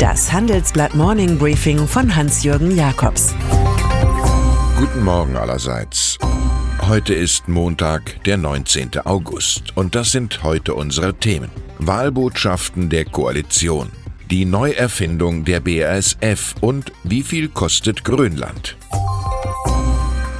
Das Handelsblatt Morning Briefing von Hans-Jürgen Jakobs. Guten Morgen allerseits. Heute ist Montag, der 19. August. Und das sind heute unsere Themen. Wahlbotschaften der Koalition. Die Neuerfindung der BASF und wie viel kostet Grönland?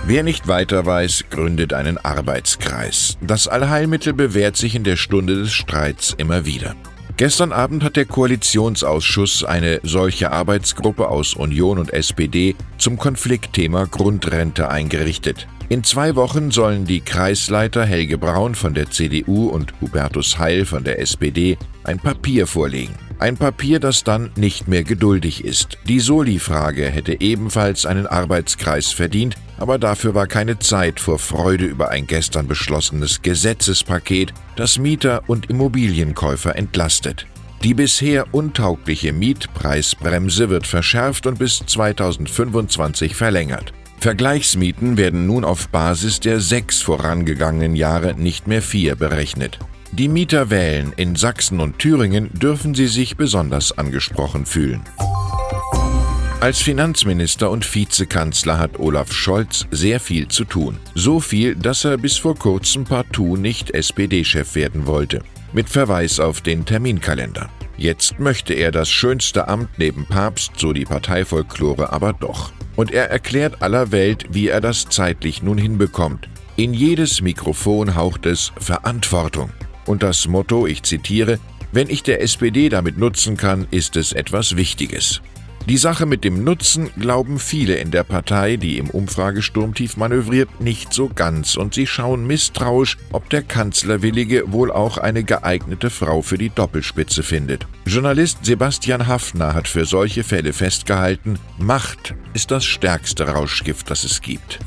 Wer nicht weiter weiß, gründet einen Arbeitskreis. Das Allheilmittel bewährt sich in der Stunde des Streits immer wieder. Gestern Abend hat der Koalitionsausschuss eine solche Arbeitsgruppe aus Union und SPD zum Konfliktthema Grundrente eingerichtet. In zwei Wochen sollen die Kreisleiter Helge Braun von der CDU und Hubertus Heil von der SPD ein Papier vorlegen. Ein Papier, das dann nicht mehr geduldig ist. Die Soli-Frage hätte ebenfalls einen Arbeitskreis verdient, aber dafür war keine Zeit vor Freude über ein gestern beschlossenes Gesetzespaket, das Mieter und Immobilienkäufer entlastet. Die bisher untaugliche Mietpreisbremse wird verschärft und bis 2025 verlängert. Vergleichsmieten werden nun auf Basis der sechs vorangegangenen Jahre nicht mehr vier berechnet. Die Mieter wählen. In Sachsen und Thüringen dürfen sie sich besonders angesprochen fühlen. Als Finanzminister und Vizekanzler hat Olaf Scholz sehr viel zu tun. So viel, dass er bis vor kurzem partout nicht SPD-Chef werden wollte. Mit Verweis auf den Terminkalender. Jetzt möchte er das schönste Amt neben Papst, so die Parteifolklore aber doch. Und er erklärt aller Welt, wie er das zeitlich nun hinbekommt. In jedes Mikrofon haucht es Verantwortung. Und das Motto, ich zitiere, wenn ich der SPD damit nutzen kann, ist es etwas Wichtiges. Die Sache mit dem Nutzen glauben viele in der Partei, die im Umfragesturmtief manövriert, nicht so ganz und sie schauen misstrauisch, ob der Kanzlerwillige wohl auch eine geeignete Frau für die Doppelspitze findet. Journalist Sebastian Hafner hat für solche Fälle festgehalten, Macht ist das stärkste Rauschgift, das es gibt.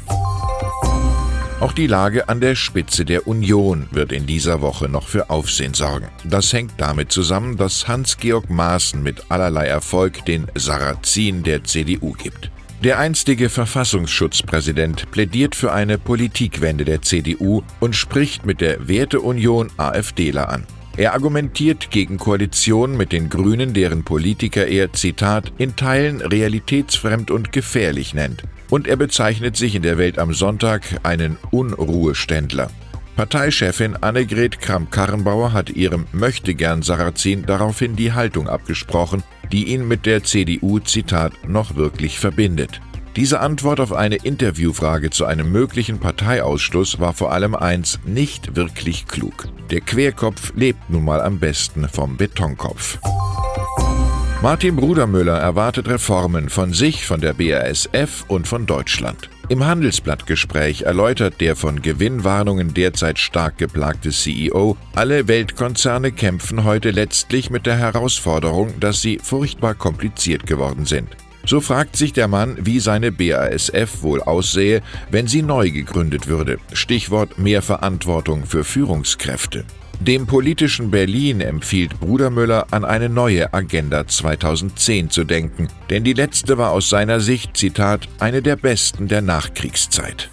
Auch die Lage an der Spitze der Union wird in dieser Woche noch für Aufsehen sorgen. Das hängt damit zusammen, dass Hans-Georg Maaßen mit allerlei Erfolg den Sarrazin der CDU gibt. Der einstige Verfassungsschutzpräsident plädiert für eine Politikwende der CDU und spricht mit der Werteunion AfDler an. Er argumentiert gegen Koalitionen mit den Grünen, deren Politiker er, Zitat, in Teilen realitätsfremd und gefährlich nennt und er bezeichnet sich in der Welt am Sonntag einen Unruheständler. Parteichefin Annegret Kramp-Karrenbauer hat ihrem Möchtegern Sarrazin daraufhin die Haltung abgesprochen, die ihn mit der CDU, Zitat, noch wirklich verbindet. Diese Antwort auf eine Interviewfrage zu einem möglichen Parteiausschluss war vor allem eins nicht wirklich klug. Der Querkopf lebt nun mal am besten vom Betonkopf. Martin Brudermüller erwartet Reformen von sich, von der BASF und von Deutschland. Im Handelsblattgespräch erläutert der von Gewinnwarnungen derzeit stark geplagte CEO, alle Weltkonzerne kämpfen heute letztlich mit der Herausforderung, dass sie furchtbar kompliziert geworden sind. So fragt sich der Mann, wie seine BASF wohl aussähe, wenn sie neu gegründet würde. Stichwort mehr Verantwortung für Führungskräfte. Dem politischen Berlin empfiehlt Brudermüller, an eine neue Agenda 2010 zu denken, denn die letzte war aus seiner Sicht, Zitat, eine der besten der Nachkriegszeit.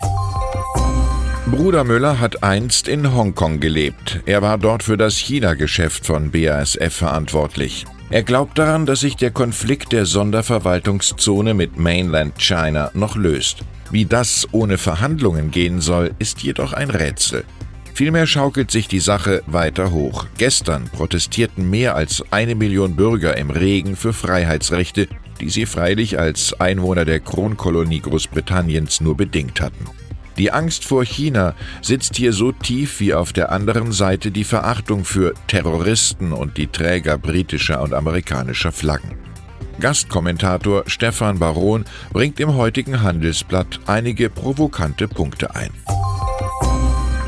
Brudermüller hat einst in Hongkong gelebt. Er war dort für das China-Geschäft von BASF verantwortlich. Er glaubt daran, dass sich der Konflikt der Sonderverwaltungszone mit Mainland China noch löst. Wie das ohne Verhandlungen gehen soll, ist jedoch ein Rätsel. Vielmehr schaukelt sich die Sache weiter hoch. Gestern protestierten mehr als eine Million Bürger im Regen für Freiheitsrechte, die sie freilich als Einwohner der Kronkolonie Großbritanniens nur bedingt hatten. Die Angst vor China sitzt hier so tief wie auf der anderen Seite die Verachtung für Terroristen und die Träger britischer und amerikanischer Flaggen. Gastkommentator Stefan Baron bringt im heutigen Handelsblatt einige provokante Punkte ein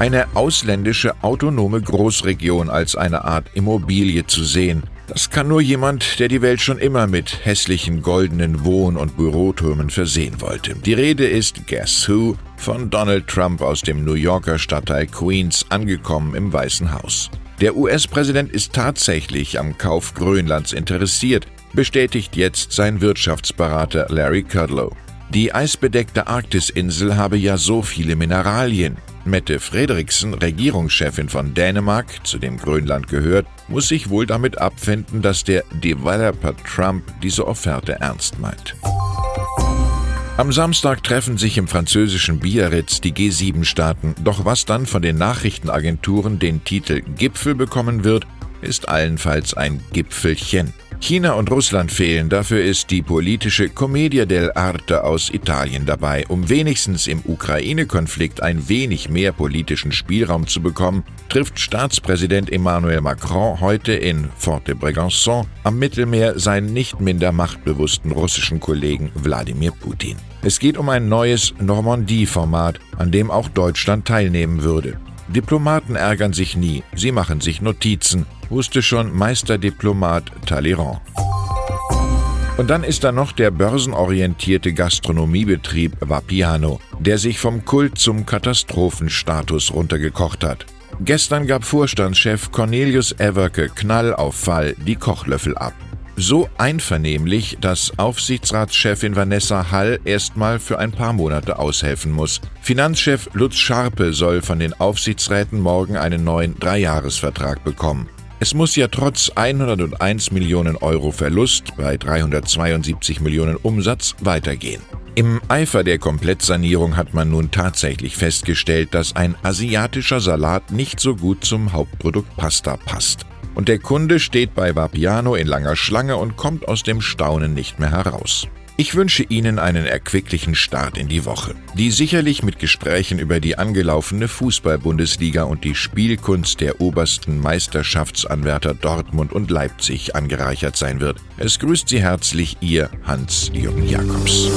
eine ausländische autonome Großregion als eine Art Immobilie zu sehen. Das kann nur jemand, der die Welt schon immer mit hässlichen goldenen Wohn- und Bürotürmen versehen wollte. Die Rede ist Guess Who von Donald Trump aus dem New Yorker Stadtteil Queens angekommen im Weißen Haus. Der US-Präsident ist tatsächlich am Kauf Grönlands interessiert, bestätigt jetzt sein Wirtschaftsberater Larry Kudlow. Die eisbedeckte Arktisinsel habe ja so viele Mineralien. Mette Frederiksen, Regierungschefin von Dänemark, zu dem Grönland gehört, muss sich wohl damit abfinden, dass der Developer Trump diese Offerte ernst meint. Am Samstag treffen sich im französischen Biarritz die G7-Staaten. Doch was dann von den Nachrichtenagenturen den Titel Gipfel bekommen wird, ist allenfalls ein Gipfelchen. China und Russland fehlen, dafür ist die politische Commedia dell'arte aus Italien dabei. Um wenigstens im Ukraine-Konflikt ein wenig mehr politischen Spielraum zu bekommen, trifft Staatspräsident Emmanuel Macron heute in Forte Brégançon am Mittelmeer seinen nicht minder machtbewussten russischen Kollegen Wladimir Putin. Es geht um ein neues Normandie-Format, an dem auch Deutschland teilnehmen würde. Diplomaten ärgern sich nie, sie machen sich Notizen, wusste schon Meisterdiplomat Talleyrand. Und dann ist da noch der börsenorientierte Gastronomiebetrieb Vapiano, der sich vom Kult zum Katastrophenstatus runtergekocht hat. Gestern gab Vorstandschef Cornelius Everke Knall auf Fall die Kochlöffel ab. So einvernehmlich, dass Aufsichtsratschefin Vanessa Hall erstmal für ein paar Monate aushelfen muss. Finanzchef Lutz Scharpe soll von den Aufsichtsräten morgen einen neuen Dreijahresvertrag bekommen. Es muss ja trotz 101 Millionen Euro Verlust bei 372 Millionen Umsatz weitergehen. Im Eifer der Komplettsanierung hat man nun tatsächlich festgestellt, dass ein asiatischer Salat nicht so gut zum Hauptprodukt Pasta passt. Und der Kunde steht bei Vapiano in langer Schlange und kommt aus dem Staunen nicht mehr heraus. Ich wünsche Ihnen einen erquicklichen Start in die Woche, die sicherlich mit Gesprächen über die angelaufene Fußball-Bundesliga und die Spielkunst der obersten Meisterschaftsanwärter Dortmund und Leipzig angereichert sein wird. Es grüßt Sie herzlich Ihr Hans-Jürgen Jakobs.